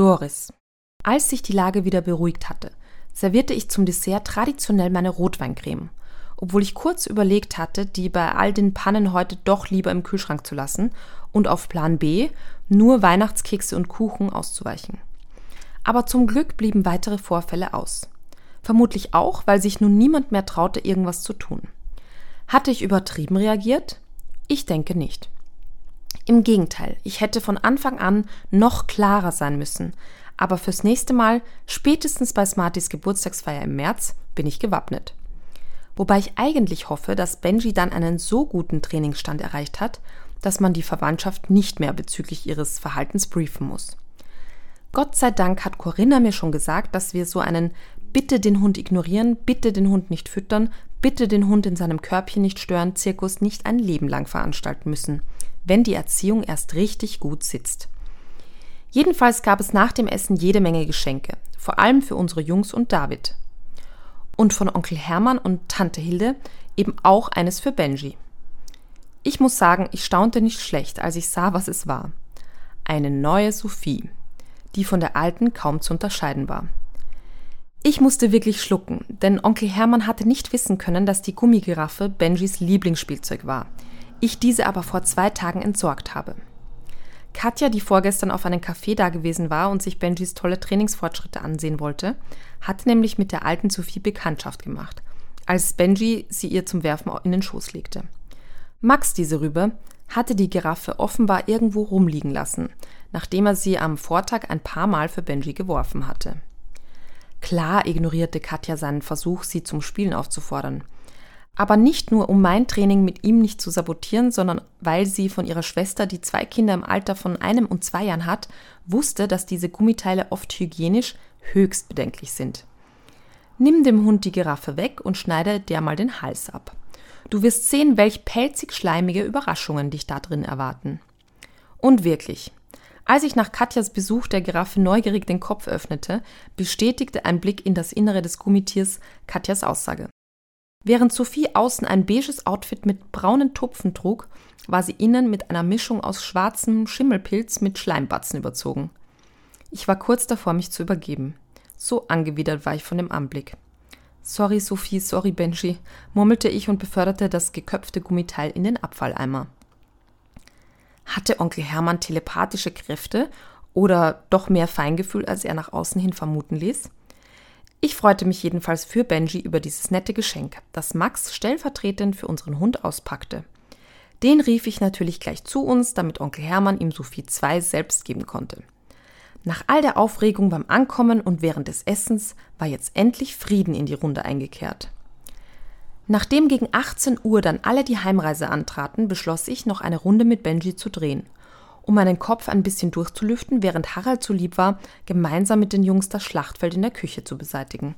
Doris. Als sich die Lage wieder beruhigt hatte, servierte ich zum Dessert traditionell meine Rotweincreme, obwohl ich kurz überlegt hatte, die bei all den Pannen heute doch lieber im Kühlschrank zu lassen und auf Plan B nur Weihnachtskekse und Kuchen auszuweichen. Aber zum Glück blieben weitere Vorfälle aus. Vermutlich auch, weil sich nun niemand mehr traute, irgendwas zu tun. Hatte ich übertrieben reagiert? Ich denke nicht. Im Gegenteil, ich hätte von Anfang an noch klarer sein müssen, aber fürs nächste Mal, spätestens bei Smartys Geburtstagsfeier im März, bin ich gewappnet. Wobei ich eigentlich hoffe, dass Benji dann einen so guten Trainingsstand erreicht hat, dass man die Verwandtschaft nicht mehr bezüglich ihres Verhaltens briefen muss. Gott sei Dank hat Corinna mir schon gesagt, dass wir so einen Bitte den Hund ignorieren, bitte den Hund nicht füttern, bitte den Hund in seinem Körbchen nicht stören, Zirkus nicht ein Leben lang veranstalten müssen, wenn die Erziehung erst richtig gut sitzt. Jedenfalls gab es nach dem Essen jede Menge Geschenke, vor allem für unsere Jungs und David. Und von Onkel Hermann und Tante Hilde eben auch eines für Benji. Ich muss sagen, ich staunte nicht schlecht, als ich sah, was es war. Eine neue Sophie die von der alten kaum zu unterscheiden war. Ich musste wirklich schlucken, denn Onkel Hermann hatte nicht wissen können, dass die Gummigiraffe Benjis Lieblingsspielzeug war. Ich diese aber vor zwei Tagen entsorgt habe. Katja, die vorgestern auf einem Café da gewesen war und sich Benjis tolle Trainingsfortschritte ansehen wollte, hatte nämlich mit der alten Sophie Bekanntschaft gemacht, als Benji sie ihr zum Werfen in den Schoß legte. Max, diese Rübe, hatte die Giraffe offenbar irgendwo rumliegen lassen, nachdem er sie am Vortag ein paar Mal für Benji geworfen hatte. Klar ignorierte Katja seinen Versuch, sie zum Spielen aufzufordern. Aber nicht nur, um mein Training mit ihm nicht zu sabotieren, sondern weil sie von ihrer Schwester, die zwei Kinder im Alter von einem und zwei Jahren hat, wusste, dass diese Gummiteile oft hygienisch höchst bedenklich sind. Nimm dem Hund die Giraffe weg und schneide der mal den Hals ab. Du wirst sehen, welch pelzig schleimige Überraschungen dich da drin erwarten. Und wirklich, als ich nach Katjas Besuch der Giraffe neugierig den Kopf öffnete, bestätigte ein Blick in das Innere des Gummitiers Katjas Aussage. Während Sophie außen ein beiges Outfit mit braunen Tupfen trug, war sie innen mit einer Mischung aus schwarzem Schimmelpilz mit Schleimbatzen überzogen. Ich war kurz davor, mich zu übergeben. So angewidert war ich von dem Anblick. Sorry, Sophie, sorry, Benji, murmelte ich und beförderte das geköpfte Gummiteil in den Abfalleimer. Hatte Onkel Hermann telepathische Kräfte oder doch mehr Feingefühl, als er nach außen hin vermuten ließ? Ich freute mich jedenfalls für Benji über dieses nette Geschenk, das Max stellvertretend für unseren Hund auspackte. Den rief ich natürlich gleich zu uns, damit Onkel Hermann ihm Sophie 2 selbst geben konnte. Nach all der Aufregung beim Ankommen und während des Essens war jetzt endlich Frieden in die Runde eingekehrt. Nachdem gegen 18 Uhr dann alle die Heimreise antraten, beschloss ich, noch eine Runde mit Benji zu drehen, um meinen Kopf ein bisschen durchzulüften, während Harald zu lieb war, gemeinsam mit den Jungs das Schlachtfeld in der Küche zu beseitigen.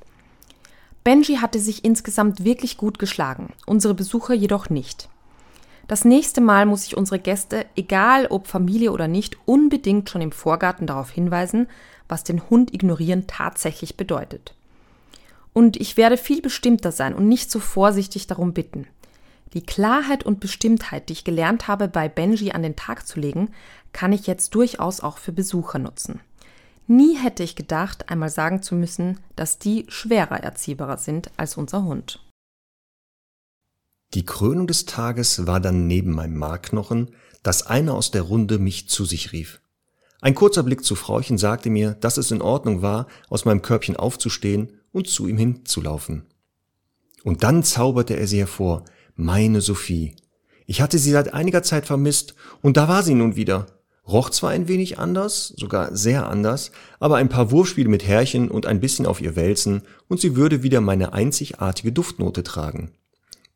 Benji hatte sich insgesamt wirklich gut geschlagen, unsere Besucher jedoch nicht. Das nächste Mal muss ich unsere Gäste, egal ob Familie oder nicht, unbedingt schon im Vorgarten darauf hinweisen, was den Hund ignorieren tatsächlich bedeutet. Und ich werde viel bestimmter sein und nicht so vorsichtig darum bitten. Die Klarheit und Bestimmtheit, die ich gelernt habe, bei Benji an den Tag zu legen, kann ich jetzt durchaus auch für Besucher nutzen. Nie hätte ich gedacht, einmal sagen zu müssen, dass die schwerer erziehbarer sind als unser Hund. Die Krönung des Tages war dann neben meinem Markknochen, dass einer aus der Runde mich zu sich rief. Ein kurzer Blick zu Frauchen sagte mir, dass es in Ordnung war, aus meinem Körbchen aufzustehen und zu ihm hinzulaufen. Und dann zauberte er sie hervor, meine Sophie. Ich hatte sie seit einiger Zeit vermisst, und da war sie nun wieder. Roch zwar ein wenig anders, sogar sehr anders, aber ein paar Wurfspiele mit Härchen und ein bisschen auf ihr wälzen, und sie würde wieder meine einzigartige Duftnote tragen.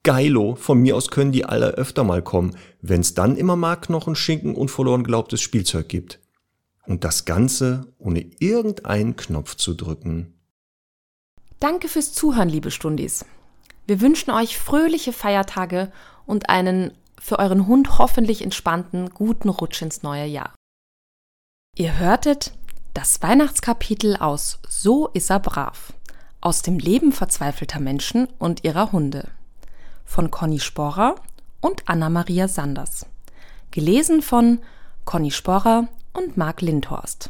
Geilo, von mir aus können die alle öfter mal kommen, wenn's dann immer Markknochen, Schinken und verloren glaubtes Spielzeug gibt. Und das Ganze ohne irgendeinen Knopf zu drücken. Danke fürs Zuhören, liebe Stundis. Wir wünschen euch fröhliche Feiertage und einen für euren Hund hoffentlich entspannten, guten Rutsch ins neue Jahr. Ihr hörtet das Weihnachtskapitel aus So ist er brav, aus dem Leben verzweifelter Menschen und ihrer Hunde von Conny Sporrer und Anna-Maria Sanders. Gelesen von Conny Sporrer und Marc Lindhorst.